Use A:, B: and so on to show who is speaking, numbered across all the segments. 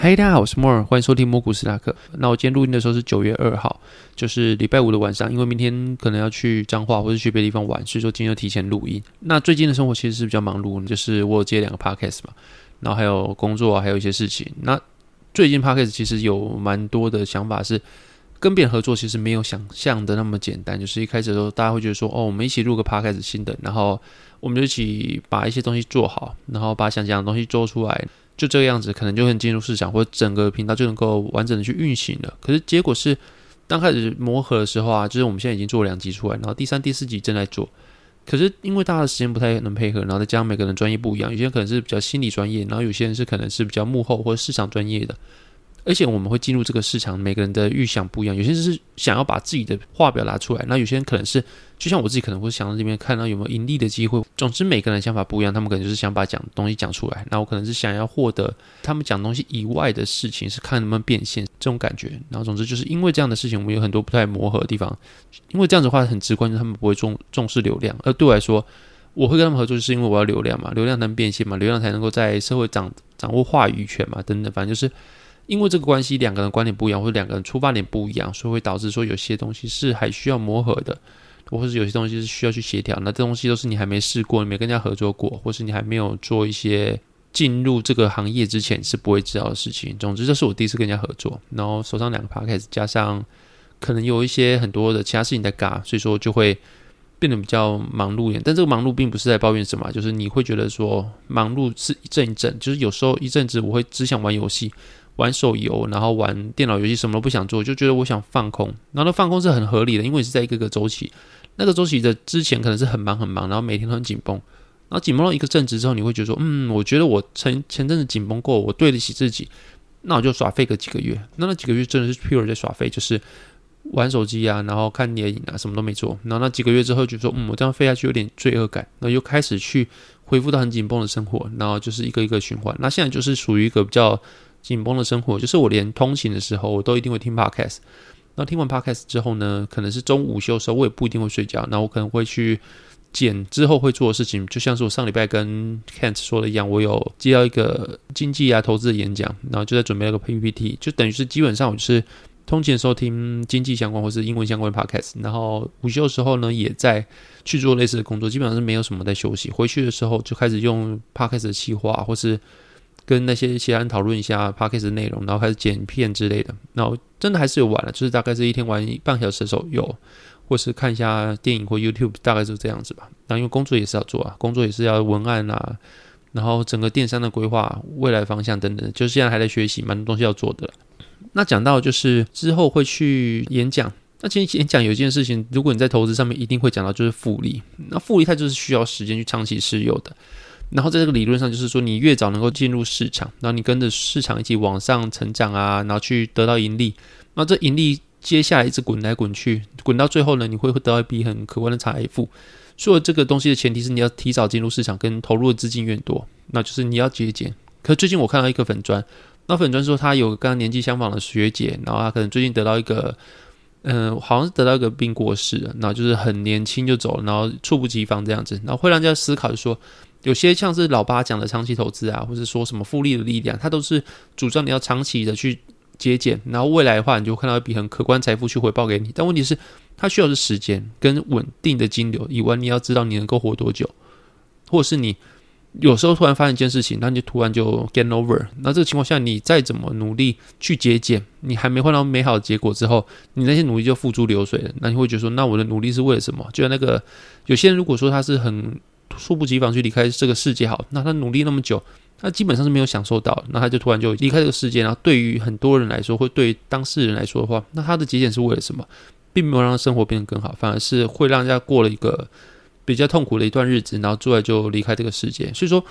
A: 嗨，大家好，我是莫尔，欢迎收听蘑菇斯塔克。那我今天录音的时候是九月二号，就是礼拜五的晚上，因为明天可能要去彰化或者去别的地方玩，所以说今天要提前录音。那最近的生活其实是比较忙碌，就是我有接两个 podcast 嘛，然后还有工作，还有一些事情。那最近 podcast 其实有蛮多的想法是。跟别人合作其实没有想象的那么简单，就是一开始的时候，大家会觉得说，哦，我们一起录个 podcast 新的，然后我们就一起把一些东西做好，然后把想讲的东西做出来，就这个样子，可能就能进入市场，或者整个频道就能够完整的去运行了。可是结果是，刚开始磨合的时候啊，就是我们现在已经做两集出来，然后第三、第四集正在做，可是因为大家的时间不太能配合，然后再加上每个人专业不一样，有些人可能是比较心理专业，然后有些人是可能是比较幕后或者市场专业的。而且我们会进入这个市场，每个人的预想不一样。有些人是想要把自己的话表达出来，那有些人可能是就像我自己，可能会想到这边看到有没有盈利的机会。总之，每个人想法不一样，他们可能就是想把讲东西讲出来。那我可能是想要获得他们讲东西以外的事情，是看能不能变现这种感觉。然后，总之就是因为这样的事情，我们有很多不太磨合的地方。因为这样子的话很直观，就他们不会重重视流量。而对我来说，我会跟他们合作，就是因为我要流量嘛，流量能变现嘛，流量才能够在社会掌掌握话语权嘛，等等，反正就是。因为这个关系，两个人观点不一样，或者两个人出发点不一样，所以会导致说有些东西是还需要磨合的，或者有些东西是需要去协调。那这东西都是你还没试过，你没跟人家合作过，或是你还没有做一些进入这个行业之前是不会知道的事情。总之，这是我第一次跟人家合作，然后手上两个 p a c k a g e 加上可能有一些很多的其他事情在嘎，所以说就会变得比较忙碌一点。但这个忙碌并不是在抱怨什么，就是你会觉得说忙碌是一阵一阵，就是有时候一阵子我会只想玩游戏。玩手游，然后玩电脑游戏，什么都不想做，就觉得我想放空。然后放空是很合理的，因为是在一个个周期。那个周期的之前可能是很忙很忙，然后每天都很紧绷。然后紧绷到一个正值之后，你会觉得说，嗯，我觉得我前前阵子紧绷过，我对得起自己，那我就耍废个几个月。那那几个月真的是 pure 在耍废，就是玩手机啊，然后看电影啊，什么都没做。然后那几个月之后，就说，嗯，我这样废下去有点罪恶感，那又开始去恢复到很紧绷的生活，然后就是一个一个循环。那现在就是属于一个比较。紧绷的生活，就是我连通勤的时候，我都一定会听 podcast。那听完 podcast 之后呢，可能是中午午休的时候，我也不一定会睡觉。那我可能会去剪之后会做的事情，就像是我上礼拜跟 Kent 说的一样，我有接到一个经济啊投资的演讲，然后就在准备那个 PPT，就等于是基本上我就是通勤的时候听经济相关或是英文相关的 podcast，然后午休的时候呢，也在去做类似的工作，基本上是没有什么在休息。回去的时候就开始用 podcast 的企划或是。跟那些其他人讨论一下 p a c k a g e 的内容，然后开始剪片之类的。然后真的还是有玩了，就是大概是一天玩半小时的时候有，或是看一下电影或 YouTube，大概是这样子吧。那因为工作也是要做啊，工作也是要文案啊，然后整个电商的规划、未来方向等等，就是现在还在学习，蛮多东西要做的。那讲到就是之后会去演讲，那其实演讲有一件事情，如果你在投资上面一定会讲到，就是复利。那复利它就是需要时间去长期持有的。然后在这个理论上，就是说你越早能够进入市场，然后你跟着市场一起往上成长啊，然后去得到盈利，那这盈利接下来一直滚来滚去，滚到最后呢，你会得到一笔很可观的财富。所以这个东西的前提是你要提早进入市场，跟投入的资金越多，那就是你要节俭。可最近我看到一个粉砖，那粉砖说他有跟他年纪相仿的学姐，然后他可能最近得到一个，嗯，好像是得到一个病过世，然后就是很年轻就走了，然后猝不及防这样子，然后会让人家思考，就说。有些像是老八讲的长期投资啊，或者说什么复利的力量，它都是主张你要长期的去节俭，然后未来的话，你就看到一笔很可观财富去回报给你。但问题是，它需要的时间跟稳定的金流，以外你要知道你能够活多久，或者是你有时候突然发现一件事情，那你就突然就 get over。那这个情况下，你再怎么努力去节俭，你还没换到美好的结果之后，你那些努力就付诸流水了。那你会觉得说，那我的努力是为了什么？就像那个有些人如果说他是很。猝不及防去离开这个世界，好，那他努力那么久，他基本上是没有享受到，那他就突然就离开这个世界。然后对于很多人来说，或对当事人来说的话，那他的节俭是为了什么？并没有让生活变得更好，反而是会让人家过了一个比较痛苦的一段日子，然后之后就离开这个世界。所以说，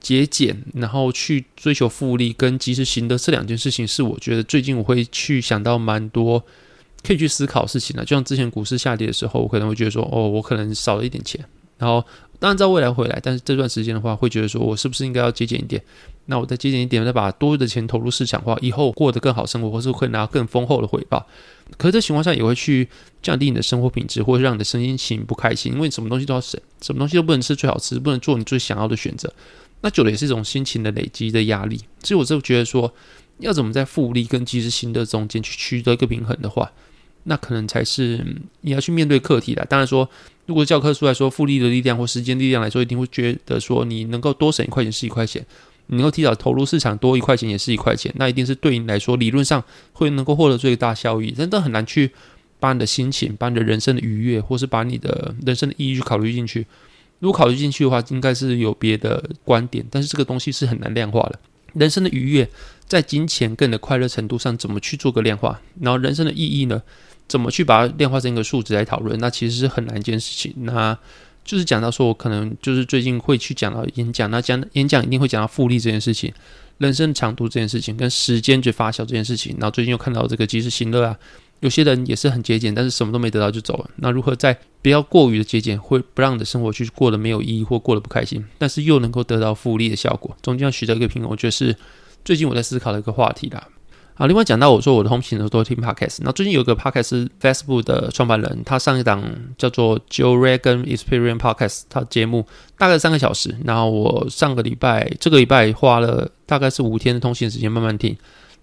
A: 节俭，然后去追求复利跟及时行乐这两件事情，是我觉得最近我会去想到蛮多可以去思考事情的。就像之前股市下跌的时候，我可能会觉得说，哦，我可能少了一点钱，然后当然在未来回来，但是这段时间的话，会觉得说我是不是应该要节俭一点？那我再节俭一点，再把多余的钱投入市场化，以后过得更好生活，或是会拿更丰厚的回报。可是这情况下也会去降低你的生活品质，或者让你的身心情不开心，因为什么东西都要省，什么东西都不能吃最好吃，不能做你最想要的选择。那久了也是一种心情的累积的压力，所以我就觉得说，要怎么在复利跟及时行乐中间去取得一个平衡的话，那可能才是你要去面对课题的。当然说，如果教科书来说，复利的力量或时间力量来说，一定会觉得说，你能够多省一块钱是一块钱，能够提早投入市场多一块钱也是一块钱，那一定是对你来说理论上会能够获得最大效益。真的很难去把你的心情、把你的人生的愉悦，或是把你的人生的意义去考虑进去。如果考虑进去的话，应该是有别的观点，但是这个东西是很难量化的。人生的愉悦，在金钱跟你的快乐程度上，怎么去做个量化？然后人生的意义呢？怎么去把它量化成一个数值来讨论？那其实是很难一件事情。那就是讲到说，我可能就是最近会去讲到演讲，那讲演讲一定会讲到复利这件事情，人生长度这件事情，跟时间去发酵这件事情。然后最近又看到这个及时行乐啊。有些人也是很节俭，但是什么都没得到就走了。那如何在不要过于的节俭，会不让你的生活去过得没有意义或过得不开心，但是又能够得到复利的效果，中间要取得一个平衡，我觉得是最近我在思考的一个话题啦。好，另外讲到我说我的通勤的时候都听 podcast，那最近有个 podcast Facebook 的创办人，他上一档叫做 Joe Rogan Experience Podcast，他节目大概三个小时，然后我上个礼拜这个礼拜花了大概是五天的通勤时间慢慢听。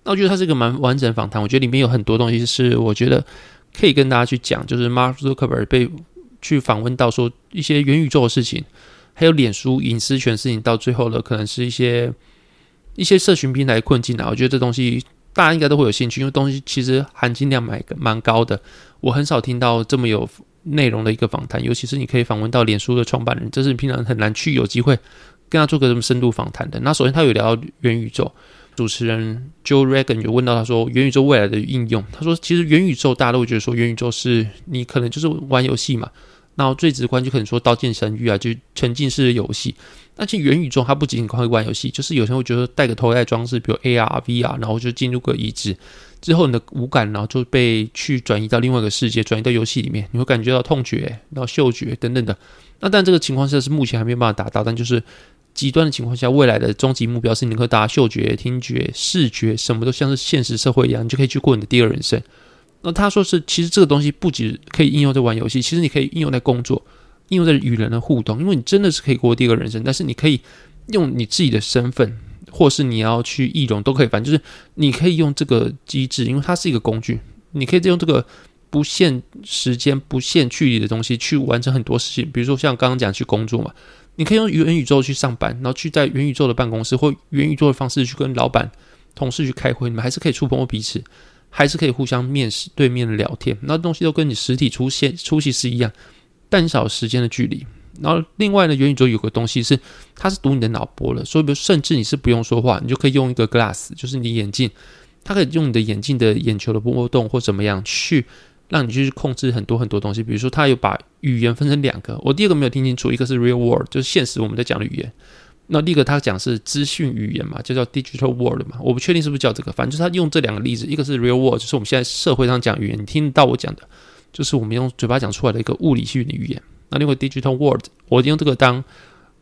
A: 那我觉得它是一个蛮完整访谈，我觉得里面有很多东西是我觉得可以跟大家去讲，就是 Mark Zuckerberg 被去访问到说一些元宇宙的事情，还有脸书隐私权事情，到最后呢，可能是一些一些社群平台困境啊。我觉得这东西大家应该都会有兴趣，因为东西其实含金量蛮蛮高的。我很少听到这么有内容的一个访谈，尤其是你可以访问到脸书的创办人，这是平常很难去有机会跟他做个这么深度访谈的。那首先他有聊到元宇宙。主持人 Joe Rogan 有问到他说元宇宙未来的应用，他说其实元宇宙大家都会觉得说元宇宙是你可能就是玩游戏嘛，然后最直观就可能说刀剑神域啊，就沉浸式的游戏。那其实元宇宙它不仅仅会玩游戏，就是有些人会觉得戴个头戴装置，比如 AR、VR，然后就进入个移植之后，你的五感然后就被去转移到另外一个世界，转移到游戏里面，你会感觉到痛觉、然后嗅觉等等的。那但这个情况下是目前还没有办法达到，但就是。极端的情况下，未来的终极目标是你能够达嗅觉、听觉、视觉，什么都像是现实社会一样，你就可以去过你的第二人生。那他说是，其实这个东西不仅可以应用在玩游戏，其实你可以应用在工作，应用在与人的互动，因为你真的是可以过第二个人生。但是你可以用你自己的身份，或是你要去易容都可以，反正就是你可以用这个机制，因为它是一个工具，你可以用这个不限时间、不限距离的东西去完成很多事情，比如说像刚刚讲去工作嘛。你可以用元宇宙去上班，然后去在元宇宙的办公室或元宇宙的方式去跟老板、同事去开会，你们还是可以触碰彼此，还是可以互相面试、对面的聊天，那东西都跟你实体出现出席是一样，但少时间的距离。然后另外呢，元宇宙有个东西是，它是读你的脑波了，所以比如甚至你是不用说话，你就可以用一个 glass，就是你眼镜，它可以用你的眼镜的眼球的波动或怎么样去。让你去控制很多很多东西，比如说，它有把语言分成两个。我第二个没有听清楚，一个是 real world，就是现实我们在讲的语言。那第一个他讲是资讯语言嘛，就叫 digital world 嘛。我不确定是不是叫这个，反正就是他用这两个例子，一个是 real world，就是我们现在社会上讲语言，你听得到我讲的，就是我们用嘴巴讲出来的一个物理性的语言。那另外 digital world，我用这个当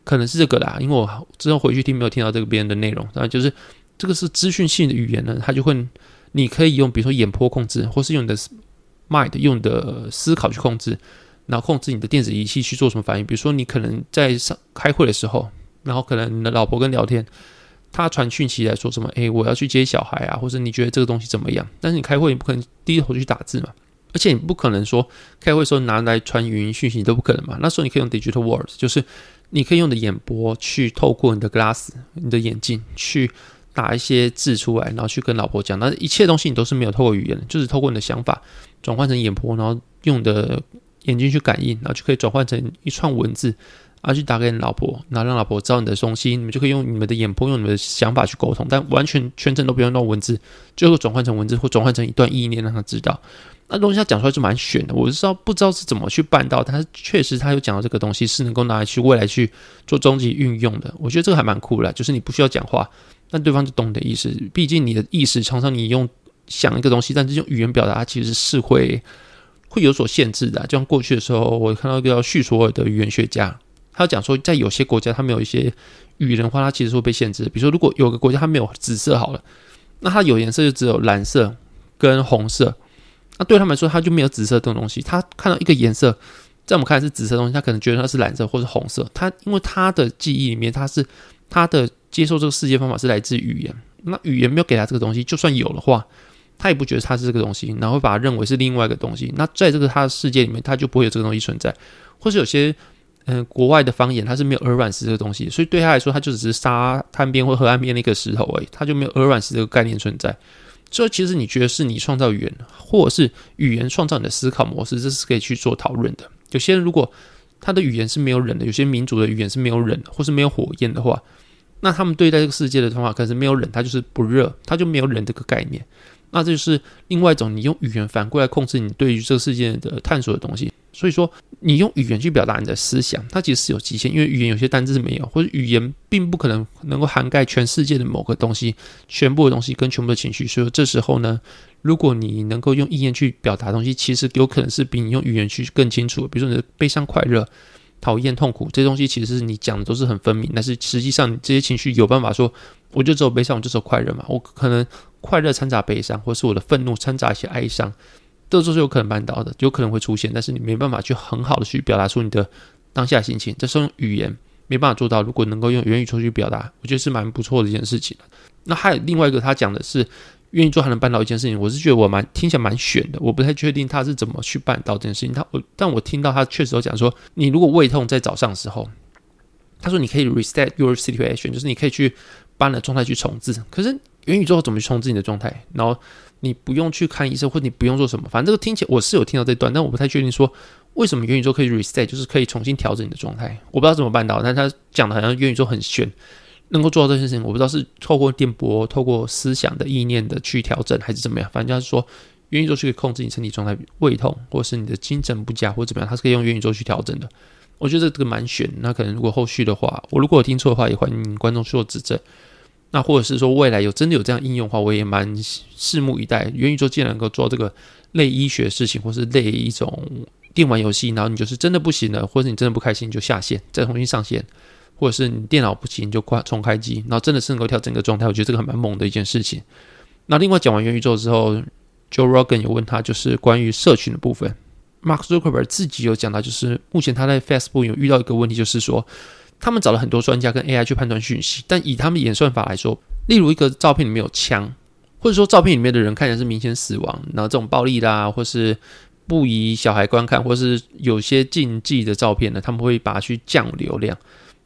A: 可能是这个啦，因为我之后回去听没有听到这个别人的内容，然后就是这个是资讯性的语言呢，它就会你可以用比如说眼波控制，或是用你的。mind 用的思考去控制，然后控制你的电子仪器去做什么反应。比如说，你可能在上开会的时候，然后可能你的老婆跟聊天，他传讯息来说什么？诶，我要去接小孩啊，或者你觉得这个东西怎么样？但是你开会，你不可能低头去打字嘛，而且你不可能说开会时候拿来传语音讯息，你都不可能嘛。那时候你可以用 digital words，就是你可以用的眼波去透过你的 glass，你的眼镜去打一些字出来，然后去跟老婆讲。那一切东西你都是没有透过语言的，就是透过你的想法。转换成眼波，然后用的眼睛去感应，然后就可以转换成一串文字啊，去打给你老婆，然后让老婆知道你的东西，你们就可以用你们的眼波，用你们的想法去沟通，但完全全程都不用用文字，最后转换成文字或转换成一段意念让他知道。那东西他讲出来就蛮玄的，我是知道不知道是怎么去办到，但是确实他有讲到这个东西是能够拿来去未来去做终极运用的。我觉得这个还蛮酷的，就是你不需要讲话，但对方就懂你的意思。毕竟你的意识常常你用想一个东西，但是用语言表达其实是会会有所限制的。就像过去的时候，我看到一个叫叙索尔的语言学家。他讲说，在有些国家，他们有一些语言的话，它其实会被限制。比如说，如果有个国家它没有紫色好了，那它有颜色就只有蓝色跟红色。那对他们来说，它就没有紫色这种东西。他看到一个颜色，在我们看来是紫色东西，他可能觉得它是蓝色或是红色。他因为他的记忆里面，他是他的接受这个世界方法是来自语言。那语言没有给他这个东西，就算有的话，他也不觉得它是这个东西，然后把它认为是另外一个东西。那在这个他的世界里面，他就不会有这个东西存在，或是有些。嗯，国外的方言它是没有鹅卵石这个东西，所以对他来说，他就只是沙滩边或河岸边的一个石头而已，他就没有鹅卵石这个概念存在。所以其实你觉得是你创造语言，或者是语言创造你的思考模式，这是可以去做讨论的。有些人如果他的语言是没有人的，有些民族的语言是没有人的，或是没有火焰的话，那他们对待这个世界的方法可是没有人，他就是不热，他就没有人这个概念。那这就是另外一种你用语言反过来控制你对于这个世界的探索的东西。所以说，你用语言去表达你的思想，它其实是有极限，因为语言有些单字是没有，或者语言并不可能能够涵盖全世界的某个东西、全部的东西跟全部的情绪。所以这时候呢，如果你能够用意念去表达东西，其实有可能是比你用语言去更清楚。比如说你的悲伤、快乐、讨厌、痛苦这些东西，其实是你讲的都是很分明，但是实际上这些情绪有办法说，我就只有悲伤，我就只有快乐嘛？我可能快乐掺杂悲伤，或是我的愤怒掺杂一些哀伤。这都是有可能办到的，有可能会出现，但是你没办法去很好的去表达出你的当下心情。这是用语言没办法做到。如果能够用元宇宙去表达，我觉得是蛮不错的一件事情。那还有另外一个，他讲的是愿意做还能办到一件事情，我是觉得我蛮听起来蛮悬的，我不太确定他是怎么去办到这件事情。他我但我听到他确实有讲说，你如果胃痛在早上的时候，他说你可以 reset your situation，就是你可以去把你的状态去重置。可是元宇宙怎么去控制你的状态？然后你不用去看医生，或你不用做什么，反正这个听起来我是有听到这段，但我不太确定说为什么元宇宙可以 reset，就是可以重新调整你的状态。我不知道怎么办到，但他讲的好像元宇宙很炫，能够做到这件事情。我不知道是透过电波、透过思想的意念的去调整，还是怎么样。反正就是说，元宇宙是可以控制你身体状态、胃痛，或者是你的精神不佳，或者怎么样，它是可以用元宇宙去调整的。我觉得这个蛮炫。那可能如果后续的话，我如果有听错的话，也欢迎观众去做指正。那或者是说未来有真的有这样应用的话，我也蛮拭目以待。元宇宙既然能够做这个类医学事情，或是类一种电玩游戏，然后你就是真的不行了，或者你真的不开心，就下线再重新上线，或者是你电脑不行就关重开机，然后真的是能够调整个状态，我觉得这个还蛮猛的一件事情。那另外讲完元宇宙之后，Joe Rogan 有问他就是关于社群的部分，Mark Zuckerberg 自己有讲到，就是目前他在 Facebook 有遇到一个问题，就是说。他们找了很多专家跟 AI 去判断讯息，但以他们演算法来说，例如一个照片里面有枪，或者说照片里面的人看起来是明显死亡，然后这种暴力啦，或是不宜小孩观看，或是有些禁忌的照片呢，他们会把它去降流量，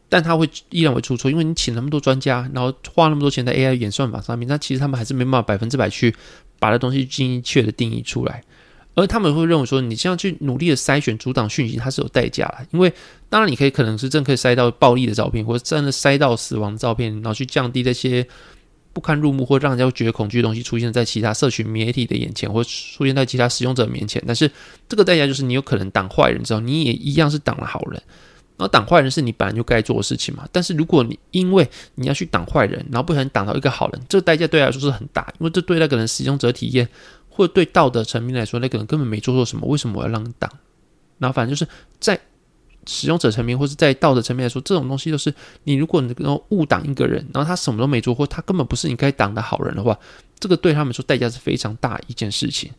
A: 但他会依然会出错，因为你请那么多专家，然后花那么多钱在 AI 演算法上面，那其实他们还是没办法百分之百去把这东西精确的定义出来。而他们会认为说，你这样去努力的筛选、阻挡讯息，它是有代价的。因为当然，你可以可能是真可以塞到暴力的照片，或者真的塞到死亡的照片，然后去降低那些不堪入目或让人家觉得恐惧的东西出现在其他社群媒体的眼前，或出现在其他使用者面前。但是这个代价就是你有可能挡坏人之后，你也一样是挡了好人。然后挡坏人是你本来就该做的事情嘛。但是如果你因为你要去挡坏人，然后不小心挡到一个好人，这个代价对来说是很大，因为这对那个人使用者体验。或者对道德层面来说，那个人根本没做错什么，为什么我要让你挡？然后反正就是在使用者层面，或是在道德层面来说，这种东西都是你如果能够误挡一个人，然后他什么都没做，或他根本不是你该挡的好人的话，这个对他们说代价是非常大一件事情。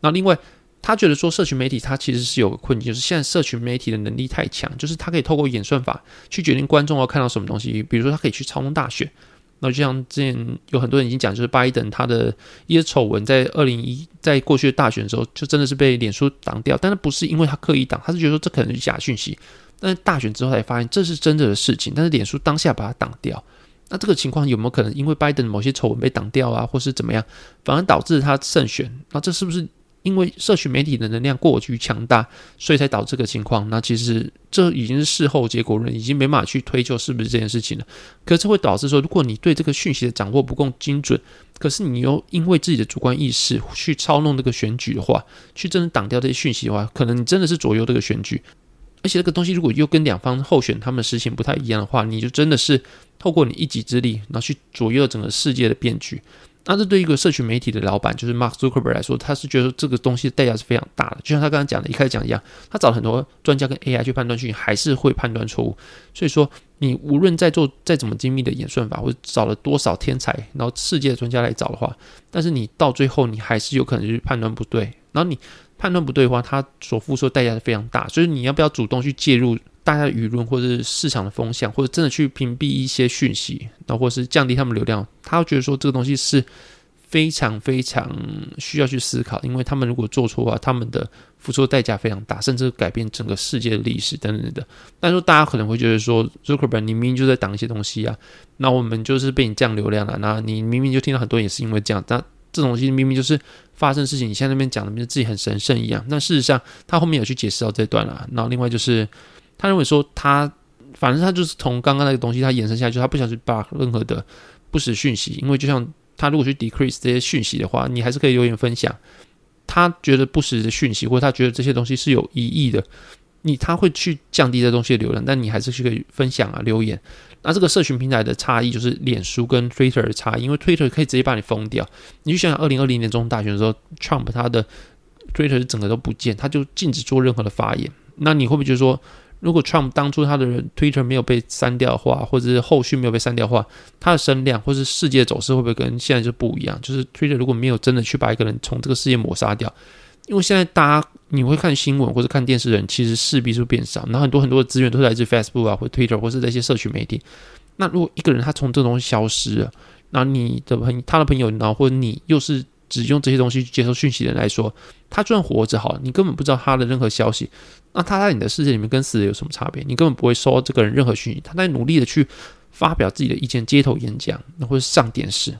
A: 那另外，他觉得说社群媒体它其实是有个困境，就是现在社群媒体的能力太强，就是它可以透过演算法去决定观众要看到什么东西，比如说它可以去操纵大选。那就像之前有很多人已经讲，就是拜登他的一些丑闻，在二零一在过去的大选的时候，就真的是被脸书挡掉。但是不是因为他刻意挡，他是觉得说这可能是假讯息。但是大选之后才发现这是真的的事情，但是脸书当下把它挡掉。那这个情况有没有可能因为拜登某些丑闻被挡掉啊，或是怎么样，反而导致他胜选？那这是不是因为社群媒体的能量过于强大，所以才导致这个情况。那其实这已经是事后结果论，已经没办法去推究是不是这件事情了。可是会导致说，如果你对这个讯息的掌握不够精准，可是你又因为自己的主观意识去操弄这个选举的话，去真的挡掉这些讯息的话，可能你真的是左右这个选举。而且这个东西如果又跟两方候选他们实行不太一样的话，你就真的是透过你一己之力，然后去左右整个世界的变局。那这对一个社群媒体的老板，就是 Mark Zuckerberg 来说，他是觉得这个东西的代价是非常大的。就像他刚刚讲的，一开始讲一样，他找了很多专家跟 AI 去判断讯息，还是会判断错误。所以说，你无论在做再怎么精密的演算法，或者找了多少天才，然后世界的专家来找的话，但是你到最后，你还是有可能去判断不对。然后你判断不对的话，他所付出的代价是非常大。所以你要不要主动去介入？大家的舆论或者是市场的风向，或者真的去屏蔽一些讯息，然后或是降低他们流量，他觉得说这个东西是非常非常需要去思考，因为他们如果做错的话，他们的付出的代价非常大，甚至改变整个世界的历史等等的。但是大家可能会觉得说，Zuckerberg 你明明就在挡一些东西啊，那我们就是被你降流量了，那你明明就听到很多也是因为这样，那这种东西明明就是发生事情，你现在那边讲的，明明自己很神圣一样。那事实上，他后面有去解释到这段了。然后另外就是。他认为说，他反正他就是从刚刚那个东西，他延伸下去，他不想去把任何的不实讯息，因为就像他如果去 decrease 这些讯息的话，你还是可以留言分享。他觉得不实的讯息，或者他觉得这些东西是有疑义的，你他会去降低这东西的流量，但你还是去可以分享啊留言。那这个社群平台的差异就是脸书跟 Twitter 的差异，因为 Twitter 可以直接把你封掉。你就想想二零二零年中大选的时候，Trump 他的 Twitter 整个都不见，他就禁止做任何的发言。那你会不会觉得说？如果 Trump 当初他的 Twitter 没有被删掉的话，或者是后续没有被删掉的话，他的声量或是世界走势会不会跟现在就不一样？就是 Twitter 如果没有真的去把一个人从这个世界抹杀掉，因为现在大家你会看新闻或者看电视的人，其实势必是变少，然后很多很多的资源都是来自 Facebook 啊，或 Twitter 或是那些社群媒体。那如果一个人他从这个东西消失了，那你的朋他的朋友，然后或者你又是。只用这些东西去接收讯息的人来说，他就算活着好，你根本不知道他的任何消息。那他在你的世界里面跟死人有什么差别？你根本不会收这个人任何讯息。他在努力的去发表自己的意见，街头演讲，或者上电视。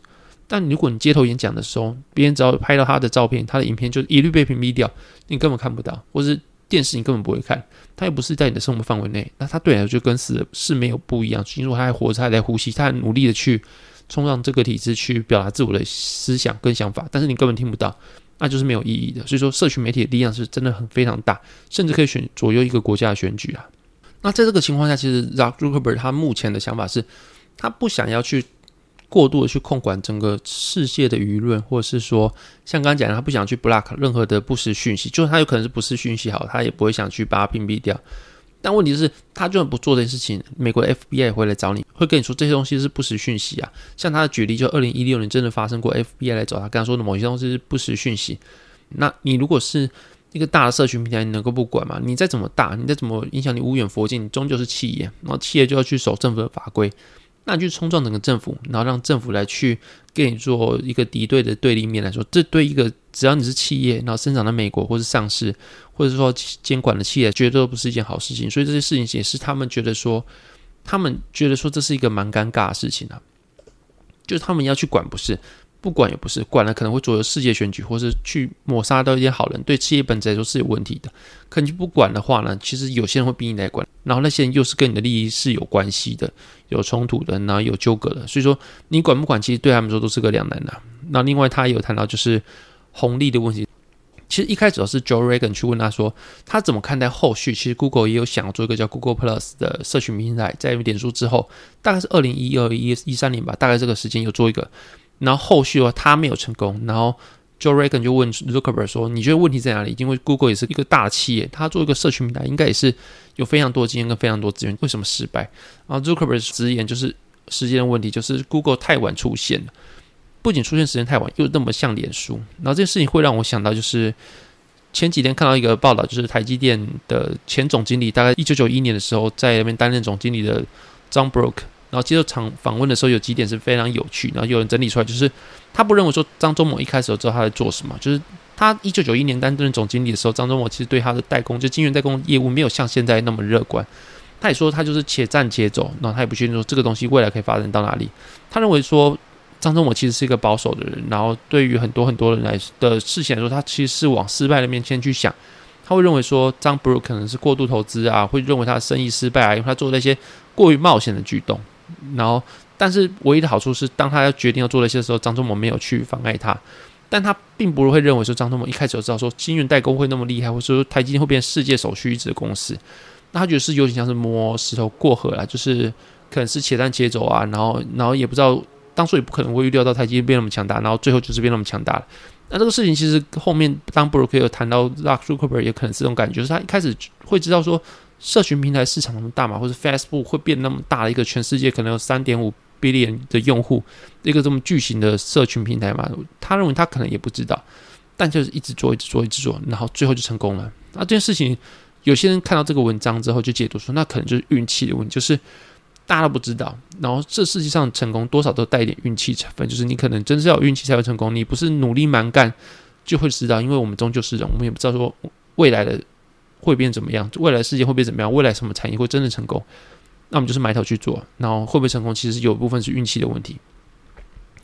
A: 但如果你街头演讲的时候，别人只要拍到他的照片、他的影片，就一律被屏蔽掉，你根本看不到，或是电视你根本不会看。他又不是在你的生活范围内，那他对你来就跟死是没有不一样。因为他还活着，还在呼吸，他很努力的去。冲上这个体制去表达自我的思想跟想法，但是你根本听不到，那就是没有意义的。所以说，社群媒体的力量是真的很非常大，甚至可以选左右一个国家的选举啊。那在这个情况下，其实 Zuckerberg 他目前的想法是，他不想要去过度的去控管整个世界的舆论，或者是说，像刚刚讲的，他不想去 block 任何的不实讯息，就是他有可能是不实讯息好，他也不会想去把它屏蔽掉。但问题是，他就算不做这件事情，美国 FBI 也会来找你，会跟你说这些东西是不实讯息啊。像他的举例，就二零一六年真的发生过，FBI 来找他，跟他说的某些东西是不实讯息。那你如果是一个大的社群平台，你能够不管吗？你再怎么大，你再怎么影响你无远佛近，你终究是企业，然后企业就要去守政府的法规。那你去冲撞整个政府，然后让政府来去跟你做一个敌对的对立面来说，这对一个只要你是企业，然后生长在美国或是上市，或者说监管的企业，绝对都不是一件好事情。所以这些事情也是他们觉得说，他们觉得说这是一个蛮尴尬的事情啊，就是他们要去管不是。不管也不是，管了可能会左右世界选举，或是去抹杀到一些好人，对企业本质来说是有问题的。可你不管的话呢，其实有些人会逼你来管，然后那些人又是跟你的利益是有关系的，有冲突的，然后有纠葛的。所以说你管不管，其实对他们说都是个两难的。那另外他也有谈到就是红利的问题。其实一开始是 Joe Reagan 去问他说，他怎么看待后续？其实 Google 也有想做一个叫 Google Plus 的社群平台，在脸书之后，大概是二零一二一一三年吧，大概这个时间有做一个。然后后续的话，他没有成功。然后 Joe Reagan 就问 Zuckerberg 说：“你觉得问题在哪里？因为 Google 也是一个大企业，他做一个社群平台，应该也是有非常多经验跟非常多资源，为什么失败？”然后 Zuckerberg 直言就是时间的问题，就是 Google 太晚出现了，不仅出现时间太晚，又那么像脸书。然后这件事情会让我想到，就是前几天看到一个报道，就是台积电的前总经理，大概一九九一年的时候在那边担任总经理的 John Brook。然后接受场访问的时候，有几点是非常有趣。然后有人整理出来，就是他不认为说张忠谋一开始就知道他在做什么。就是他一九九一年担任总经理的时候，张忠谋其实对他的代工，就晶圆代工业务没有像现在那么乐观。他也说他就是且战且走，然后他也不确定说这个东西未来可以发展到哪里。他认为说张忠谋其实是一个保守的人，然后对于很多很多人来的事情来说，他其实是往失败的面前去想。他会认为说张 Bro 可能是过度投资啊，会认为他的生意失败啊，因为他做那些过于冒险的举动。然后，但是唯一的好处是，当他要决定要做那些的时候，张忠谋没有去妨碍他。但他并不会认为说张忠谋一开始就知道说晶圆代工会那么厉害，或者说台积电会变世界首屈一指的公司。那他觉得是有点像是摸石头过河了，就是可能是且战且走啊，然后然后也不知道当初也不可能会预料到台积电变那么强大，然后最后就是变那么强大了。那这个事情其实后面当布鲁克有谈到 Zuck Zuckerberg 也可能是这种感觉，就是他一开始会知道说社群平台市场那么大嘛，或者 Facebook 会变那么大的一个全世界可能有三点五 billion 的用户，一个这么巨型的社群平台嘛，他认为他可能也不知道，但就是一直做，一直做，一直做，然后最后就成功了。那这件事情，有些人看到这个文章之后就解读说，那可能就是运气的问题，就是。大家都不知道，然后这世界上成功多少都带一点运气成分，就是你可能真是要有运气才会成功，你不是努力蛮干就会知道，因为我们终究是人，我们也不知道说未来的会变怎么样，未来世界会变怎么样，未来什么产业会真的成功，那我们就是埋头去做，然后会不会成功，其实有一部分是运气的问题。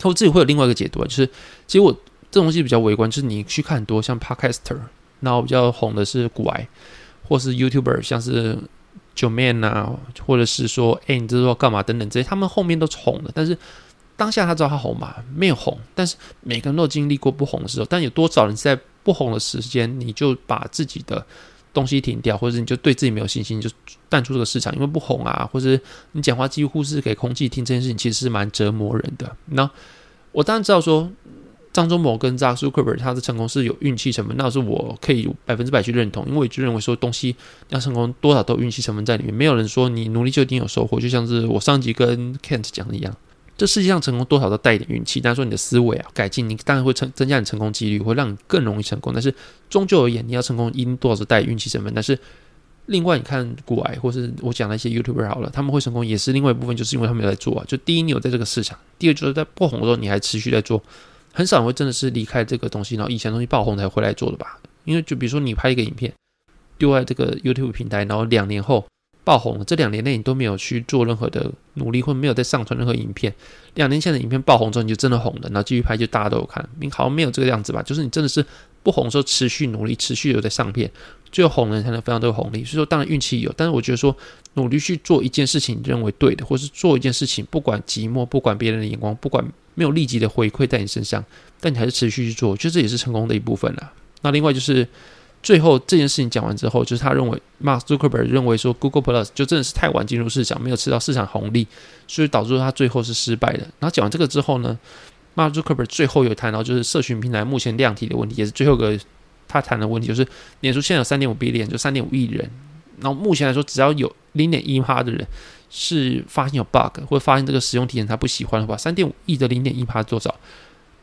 A: 我自己会有另外一个解读啊，就是其实我这东西比较微观，就是你去看很多像 Podcaster，然后比较红的是古埃，或是 YouTuber，像是。九面啊，或者是说，哎，你这是说干嘛等等这些，他们后面都是红的，但是当下他知道他红嘛？没有红，但是每个人都经历过不红的时候。但有多少人在不红的时间，你就把自己的东西停掉，或者你就对自己没有信心，你就淡出这个市场，因为不红啊，或者你讲话几乎是给空气听，这件事情其实是蛮折磨人的。那我当然知道说。张忠谋跟 Zuck Zuckerberg 他的成功是有运气成分，那是我可以百分之百去认同，因为我就认为说东西要成功多少都运气成分在里面，没有人说你努力就一定有收获，就像是我上集跟 Kent 讲的一样，这世界上成功多少都带一点运气，但是说你的思维啊改进，你当然会成增加你成功几率，会让你更容易成功，但是终究而言，你要成功一定多少是带运气成分，但是另外你看古埃或是我讲那些 YouTuber 好了，他们会成功也是另外一部分，就是因为他们有在做啊，就第一你有在这个市场，第二就是在不红的时候你还持续在做。很少人会真的是离开这个东西，然后以前东西爆红才回来做的吧？因为就比如说你拍一个影片，丢在这个 YouTube 平台，然后两年后爆红了，这两年内你都没有去做任何的努力，或者没有再上传任何影片，两年前的影片爆红之后你就真的红了，然后继续拍就大家都有看，你好像没有这个样子吧？就是你真的是不红的时候持续努力，持续有在上片，最后红了才能分享这个红利。所以说当然运气有，但是我觉得说努力去做一件事情，认为对的，或是做一件事情，不管寂寞，不管别人的眼光，不管。没有立即的回馈在你身上，但你还是持续去做，我觉得这也是成功的一部分了。那另外就是最后这件事情讲完之后，就是他认为，Mark Zuckerberg 认为说 Google Plus 就真的是太晚进入市场，没有吃到市场红利，所以导致他最后是失败的。然后讲完这个之后呢，Mark Zuckerberg 最后有谈到就是社群平台目前量体的问题，也是最后一个他谈的问题，就是脸书现在有三点五 B 链，就三点五亿人，然后目前来说只要有零点一趴的人。是发现有 bug，或者发现这个使用体验他不喜欢的话，三点五亿的零点一趴多少？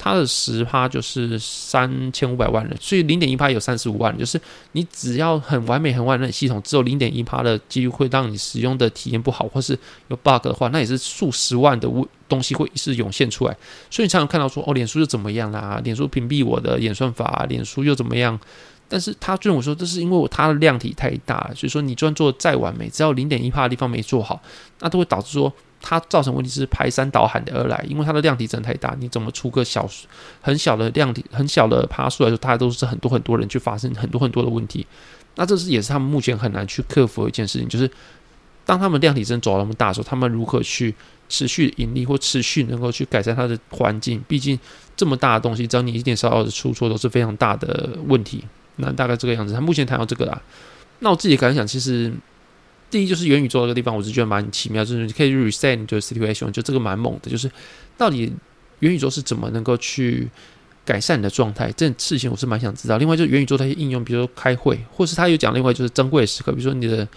A: 它的十趴就是三千五百万人，所以零点一趴有三十五万人。就是你只要很完美、很完美的系统，只有零点一趴的几率会让你使用的体验不好，或是有 bug 的话，那也是数十万的物东西会是涌现出来。所以你常常看到说，哦，脸书又怎么样啦？脸书屏蔽我的演算法，脸书又怎么样？但是他认为说，这是因为我它的量体太大，所以说你就算做的再完美，只要零点一趴的地方没做好，那都会导致说它造成问题是排山倒海的而来，因为它的量体真太大，你怎么出个小很小的量体很小的爬数来说，它都是很多很多人去发生很多很多的问题，那这是也是他们目前很难去克服的一件事情，就是当他们量体真走到那么大的时候，他们如何去持续盈利或持续能够去改善它的环境？毕竟这么大的东西，只要你一点小小的出错，都是非常大的问题。那大概这个样子，他目前谈到这个啦。那我自己感想，其实第一就是元宇宙这个地方，我是觉得蛮奇妙，就是你可以 reset 你的 situation，就这个蛮猛的。就是到底元宇宙是怎么能够去改善你的状态？这件事情我是蛮想知道。另外就是元宇宙它一些应用，比如说开会，或是他有讲另外就是珍贵时刻，比如说你的。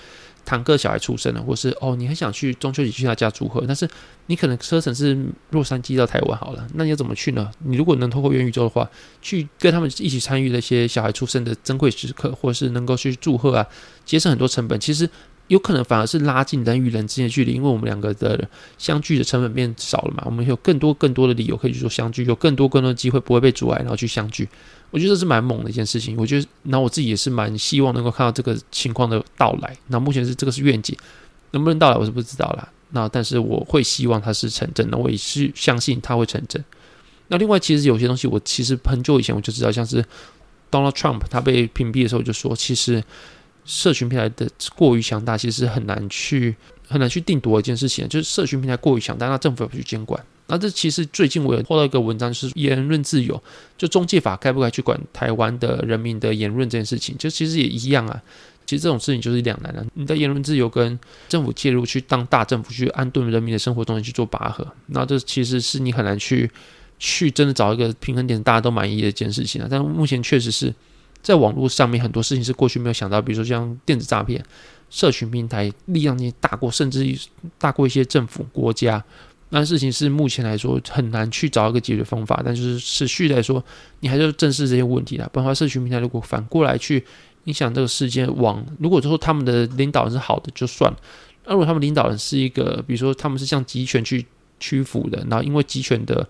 A: 堂哥小孩出生了，或是哦，你很想去中秋节去他家祝贺，但是你可能车程是洛杉矶到台湾好了，那你要怎么去呢？你如果能透过元宇宙的话，去跟他们一起参与那些小孩出生的珍贵时刻，或是能够去祝贺啊，节省很多成本，其实。有可能反而是拉近人与人之间的距离，因为我们两个的相聚的成本变少了嘛，我们有更多更多的理由可以去做相聚，有更多更多的机会不会被阻碍，然后去相聚。我觉得这是蛮猛的一件事情。我觉得，那我自己也是蛮希望能够看到这个情况的到来。那目前是这个是愿景，能不能到来我是不知道啦。那但是我会希望它是成真的，我也是相信它会成真。那另外，其实有些东西我其实很久以前我就知道，像是 Donald Trump 他被屏蔽的时候就说，其实社群平台的过于强大，其实很难去很难去定夺一件事情，就是社群平台过于强大，那政府要去监管。那这其实最近我有获到一个文章，是言论自由，就中介法该不该去管台湾的人民的言论这件事情，就其实也一样啊。其实这种事情就是两难了。你的言论自由跟政府介入去当大政府去安顿人民的生活中去做拔河，那这其实是你很难去去真的找一个平衡点，大家都满意的一件事情啊。但目前确实是在网络上面很多事情是过去没有想到，比如说像电子诈骗、社群平台力量经大过，甚至于大过一些政府国家。那事情是目前来说很难去找一个解决方法，但就是持续来说，你还是要正视这些问题啦。不然的话，社群平台如果反过来去。影响这个世界往，如果说他们的领导人是好的就算了，那如果他们领导人是一个，比如说他们是向集权去屈服的，然后因为集权的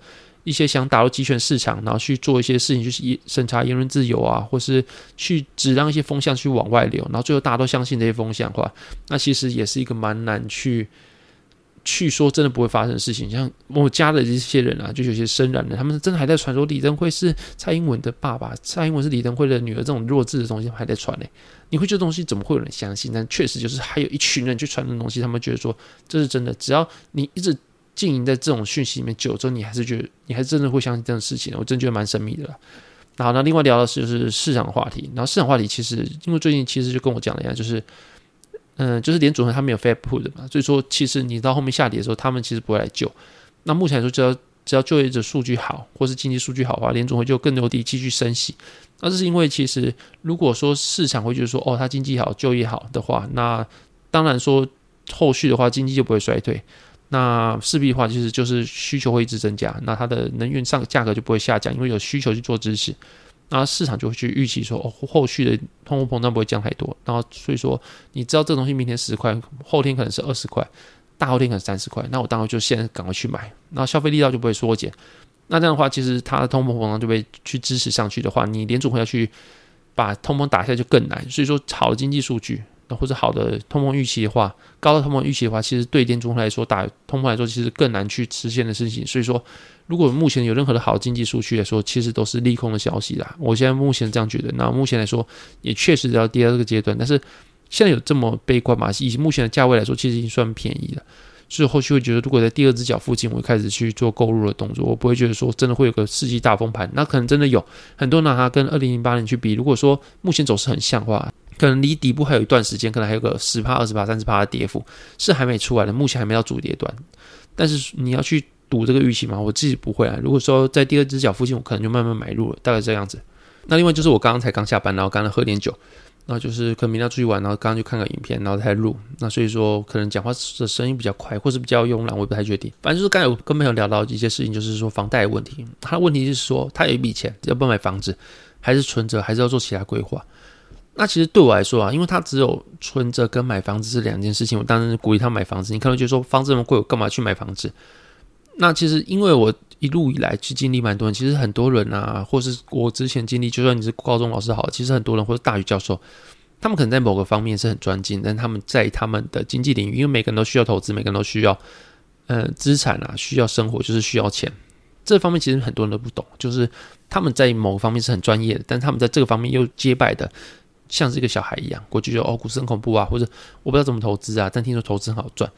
A: 一些想打入集权市场，然后去做一些事情，就是审查言论自由啊，或是去只让一些风向去往外流，然后最后大家都相信这些风向的话，那其实也是一个蛮难去。去说真的不会发生的事情，像我家的这些人啊，就有些深染的，他们真的还在传说李登辉是蔡英文的爸爸，蔡英文是李登辉的女儿，这种弱智的东西还在传呢。你会觉得东西怎么会有人相信？但确实就是还有一群人去传这东西，他们觉得说这是真的。只要你一直经营在这种讯息里面久之后，你还是觉得你还真的会相信这种事情。我真觉得蛮神秘的。然后呢，另外聊的是就是市场话题。然后市场话题其实因为最近其实就跟我讲了一样，就是。嗯，就是联组合他们有 Fed put 嘛，所以说其实你到后面下跌的时候，他们其实不会来救。那目前来说，只要只要就业者数据好，或是经济数据好的话，联总会就更有底继续升息。那这是因为其实如果说市场会觉得说，哦，它经济好，就业好的话，那当然说后续的话经济就不会衰退。那势必的话，其实就是需求会一直增加，那它的能源上价格就不会下降，因为有需求去做支持。那市场就会去预期说，哦，后续的通货膨胀不会降太多。然后所以说，你知道这东西明天十块，后天可能是二十块，大后天可能三十块。那我当然就现在赶快去买，那消费力道就不会缩减。那这样的话，其实它的通货膨胀就被去支持上去的话，你联储会要去把通膨打下来就更难。所以说，好的经济数据。或者好的通膨预期的话，高的通膨预期的话，其实对电中来说，打通膨来说，其实更难去实现的事情。所以说，如果目前有任何的好经济数据来说，其实都是利空的消息啦。我现在目前这样觉得。那目前来说，也确实要跌到这个阶段。但是现在有这么悲观嘛？以目前的价位来说，其实已经算便宜了。所以后续会觉得，如果在第二只脚附近，我会开始去做购入的动作。我不会觉得说真的会有个世纪大崩盘。那可能真的有很多拿它跟二零零八年去比。如果说目前走势很像的话，可能离底部还有一段时间，可能还有个十帕、二十帕、三十帕的跌幅是还没出来的，目前还没到主跌段。但是你要去赌这个预期吗？我自己不会啊。如果说在第二只脚附近，我可能就慢慢买入了，大概这样子。那另外就是我刚刚才刚下班，然后刚刚喝点酒，那就是可能明天要出去玩，然后刚刚就看个影片，然后才录。那所以说可能讲话的声音比较快，或是比较慵懒，我也不太确定。反正就是刚才我跟朋友聊到一些事情，就是说房贷的问题。他的问题是说他有一笔钱，要不要买房子，还是存着，还是要做其他规划？那其实对我来说啊，因为他只有存着跟买房子是两件事情，我当然是鼓励他买房子。你可能觉得说房子那么贵，我干嘛去买房子？那其实因为我一路以来去经历蛮多人，其实很多人啊，或是我之前经历，就算你是高中老师好，其实很多人或者大学教授，他们可能在某个方面是很专精，但他们在他们的经济领域，因为每个人都需要投资，每个人都需要呃资产啊，需要生活，就是需要钱。这方面其实很多人都不懂，就是他们在某个方面是很专业的，但他们在这个方面又结拜的。像是一个小孩一样，过去就哦，股市很恐怖啊，或者我不知道怎么投资啊，但听说投资很好赚。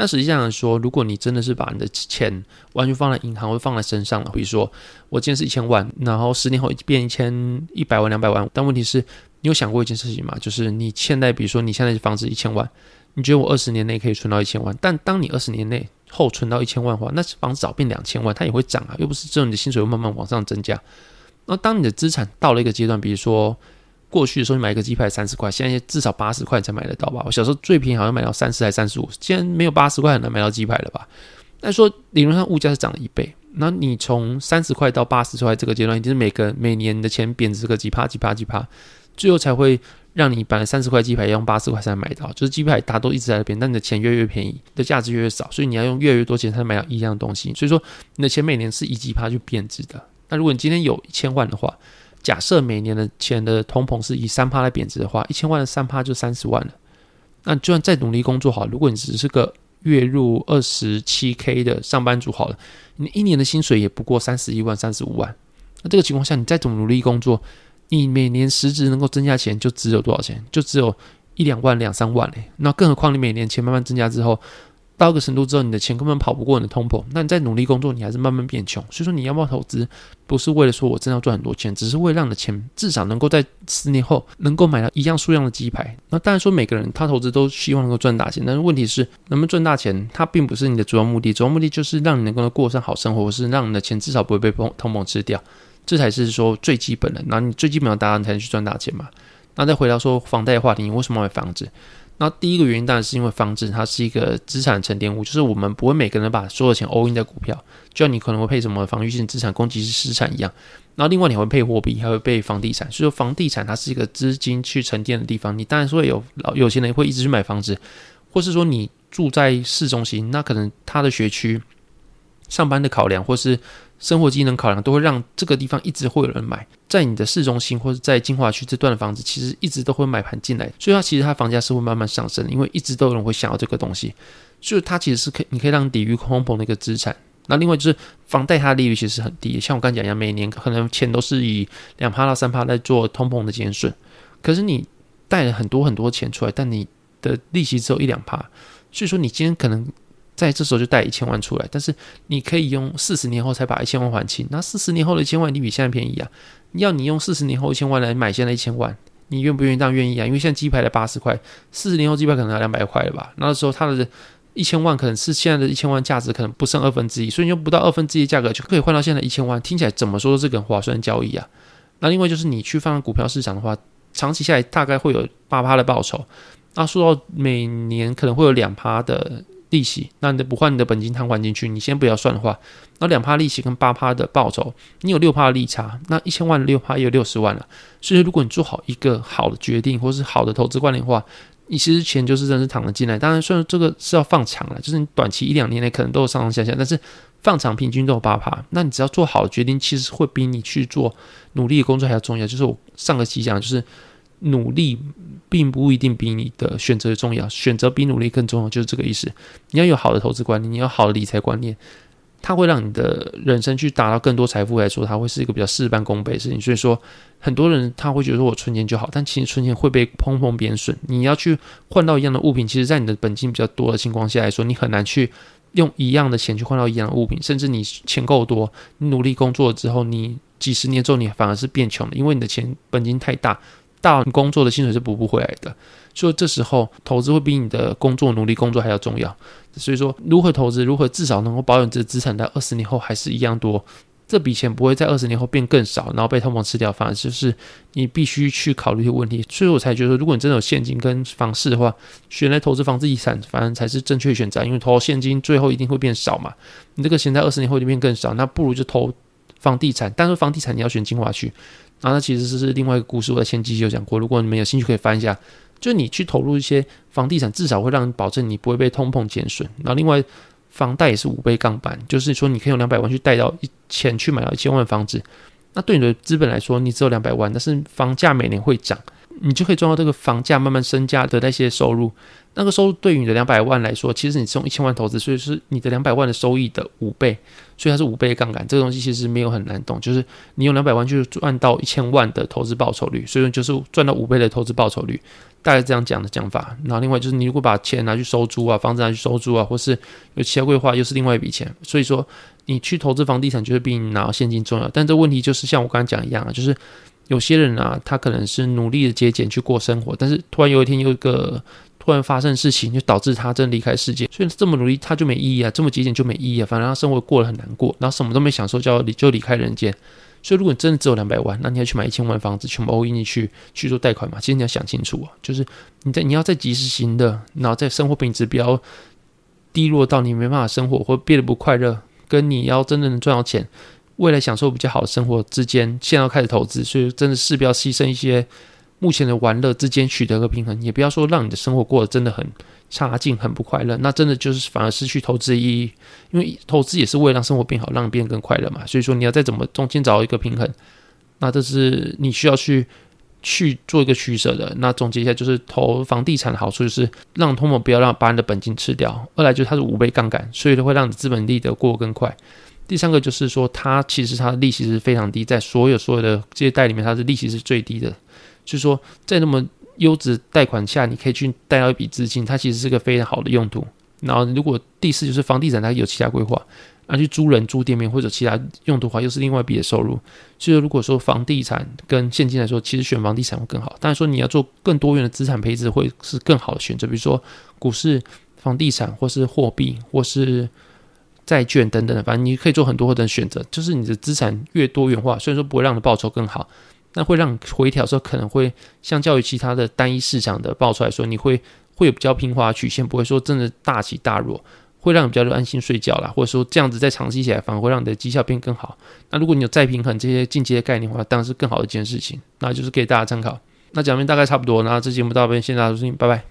A: 但实际上来说，如果你真的是把你的钱完全放在银行或放在身上了，比如说我今天是一千万，然后十年后变一千一百万、两百万，但问题是，你有想过一件事情吗？就是你现在，比如说你现在房子一千万，你觉得我二十年内可以存到一千万？但当你二十年内后存到一千万的话，那房子早变两千万，它也会涨啊，又不是只有你的薪水会慢慢往上增加。那当你的资产到了一个阶段，比如说。过去的时候，你买一个鸡排三十块，现在至少八十块才买得到吧？我小时候最便宜好像买到三十还三十五，现在没有八十块很难买到鸡排了吧？那说理论上物价是涨了一倍，那你从三十块到八十块这个阶段，一定是每个每年的钱贬值个几趴几趴几趴，最后才会让你本来三十块鸡排要用八十块才买到，就是鸡排大多一直在那边，但你的钱越来越便宜，的价值越来越少，所以你要用越来越多钱才能买到一样东西，所以说你的钱每年是一几趴去贬值的。那如果你今天有一千万的话，假设每年的钱的通膨是以三趴来贬值的话，一千万的三趴就三十万了。那就算再努力工作好，如果你只是个月入二十七 K 的上班族好了，你一年的薪水也不过三十一万、三十五万。那这个情况下，你再怎么努力工作，你每年实质能够增加钱就只有多少钱？就只有一两万、两三万嘞。那更何况你每年钱慢慢增加之后。到一个程度之后，你的钱根本跑不过你的通膨。那你在努力工作，你还是慢慢变穷。所以说，你要不要投资，不是为了说我真的要赚很多钱，只是为了让你的钱至少能够在十年后能够买到一样数量的鸡排。那当然说，每个人他投资都希望能够赚大钱，但是问题是，能不能赚大钱，它并不是你的主要目的。主要目的就是让你能够过上好生活，或是让你的钱至少不会被通通膨吃掉，这才是说最基本的。那你最基本的答案才能去赚大钱嘛？那再回到说房贷的话题，你为什么买房子？那第一个原因当然是因为房子它是一个资产沉淀物，就是我们不会每个人把所有钱 all in 在股票，就像你可能会配什么防御性资产、攻击式资产一样。然后另外你会配货币，还会配房地产。所以说房地产它是一个资金去沉淀的地方。你当然说有老有钱人会一直去买房子，或是说你住在市中心，那可能他的学区、上班的考量或是。生活机能考量都会让这个地方一直会有人买，在你的市中心或者在金华区这段的房子，其实一直都会买盘进来，所以它其实它房价是会慢慢上升的，因为一直都有人会想要这个东西，所以它其实是可以你可以让抵御通膨的一个资产。那另外就是房贷，它的利率其实很低，像我刚讲一样，每年可能钱都是以两趴到三趴在做通膨的减损，可是你贷了很多很多钱出来，但你的利息只有一两趴，所以说你今天可能。在这时候就贷一千万出来，但是你可以用四十年后才把一千万还清。那四十年后的一千万，你比现在便宜啊！要你用四十年后一千万来买现在一千万，你愿不愿意？当然愿意啊！因为现在鸡排的八十块，四十年后鸡排可能要两百块了吧？那时候它的一千万可能是现在的一千万价值可能不剩二分之一，所以用不到二分之一价格就可以换到现在一千万，听起来怎么说都是个划算交易啊！那另外就是你去放股票市场的话，长期下来大概会有八趴的报酬。那说到每年可能会有两趴的。利息，那你的不换你的本金摊还进去，你先不要算的话，那两趴利息跟八趴的报酬，你有六趴的利差，那一千万六趴也有六十万了。所以如果你做好一个好的决定，或是好的投资观念的话，你其实钱就是真是躺了进来。当然，虽然这个是要放长了，就是你短期一两年内可能都有上上下下，但是放长平均都有八趴。那你只要做好的决定，其实会比你去做努力的工作还要重要。就是我上个期讲，就是努力。并不一定比你的选择重要，选择比努力更重要，就是这个意思。你要有好的投资观念，你要好的理财观念，它会让你的人生去达到更多财富来说，它会是一个比较事半功倍的事情。所以说，很多人他会觉得说我存钱就好，但其实存钱会被砰砰贬损。你要去换到一样的物品，其实，在你的本金比较多的情况下来说，你很难去用一样的钱去换到一样的物品，甚至你钱够多，你努力工作之后，你几十年之后你反而是变穷的，因为你的钱本金太大。大工作的薪水是补不回来的，所以这时候投资会比你的工作努力工作还要重要。所以说，如何投资，如何至少能够保有这资产在二十年后还是一样多，这笔钱不会在二十年后变更少，然后被通膨吃掉，反而就是你必须去考虑的问题。所以我才觉得，如果你真的有现金跟房市的话，选来投资房子遗产，反而才是正确选择。因为投现金最后一定会变少嘛，你这个钱在二十年后就变更少，那不如就投房地产。但是房地产你要选精华区。然后那其实是另外一个故事，我在前期就讲过。如果你们有兴趣，可以翻一下。就你去投入一些房地产，至少会让你保证你不会被通膨减损。然后另外，房贷也是五倍杠杆，就是说你可以用两百万去贷到一千去买到一千万房子。那对你的资本来说，你只有两百万，但是房价每年会涨，你就可以赚到这个房价慢慢升价的那些收入。那个收入对于你的两百万来说，其实你是用一千万投资，所以是你的两百万的收益的五倍，所以它是五倍杠杆。这个东西其实没有很难懂，就是你用两百万去赚到一千万的投资报酬率，所以就是赚到五倍的投资报酬率，大概这样讲的讲法。然后另外就是你如果把钱拿去收租啊，房子拿去收租啊，或是有其他规划，又是另外一笔钱。所以说你去投资房地产，就是比你拿现金重要。但这问题就是像我刚刚讲一样啊，就是有些人啊，他可能是努力的节俭去过生活，但是突然有一天有一个。突然发生的事情，就导致他真离开世界。所以这么努力，他就没意义啊！这么节俭就没意义啊！反正他生活过得很难过，然后什么都没享受，就要离就离开人间。所以，如果你真的只有两百万，那你要去买一千万房子，全部 all in 去去做贷款嘛？其实你要想清楚啊，就是你在你要在及时行的，然后在生活品质比较低落到你没办法生活或变得不快乐，跟你要真的能赚到钱，未来享受比较好的生活之间，现在要开始投资，所以真的势必要牺牲一些。目前的玩乐之间取得个平衡，也不要说让你的生活过得真的很差劲、很不快乐，那真的就是反而失去投资意义。因为投资也是为了让生活变好，让你变得更快乐嘛。所以说你要再怎么中间找一个平衡，那这是你需要去去做一个取舍的。那总结一下，就是投房地产的好处就是让通膨不要让把你的本金吃掉，二来就是它是五倍杠杆，所以会让你资本利得过得更快。第三个就是说，它其实它的利息是非常低，在所有所有的这些贷里面，它的利息是最低的。就是说，在那么优质贷款下，你可以去贷到一笔资金，它其实是个非常好的用途。然后，如果第四就是房地产，它有其他规划。那去租人、租店面或者其他用途的话，又是另外一笔的收入。所以，如果说房地产跟现金来说，其实选房地产会更好。当然说，你要做更多元的资产配置，会是更好的选择。比如说股市、房地产，或是货币，或是债券等等的，反正你可以做很多的选择。就是你的资产越多元化，虽然说不会让你报酬更好，那会让回调时候可能会相较于其他的单一市场的爆出来说，你会会有比较平滑曲线，不会说真的大起大落。会让你比较安心睡觉啦，或者说这样子再长期起来，反而会让你的绩效变更好。那如果你有再平衡这些进阶的概念的话，当然是更好的一件事情。那就是给大家参考。那讲面大概差不多，那这节目到这边，谢谢大家收听，拜拜。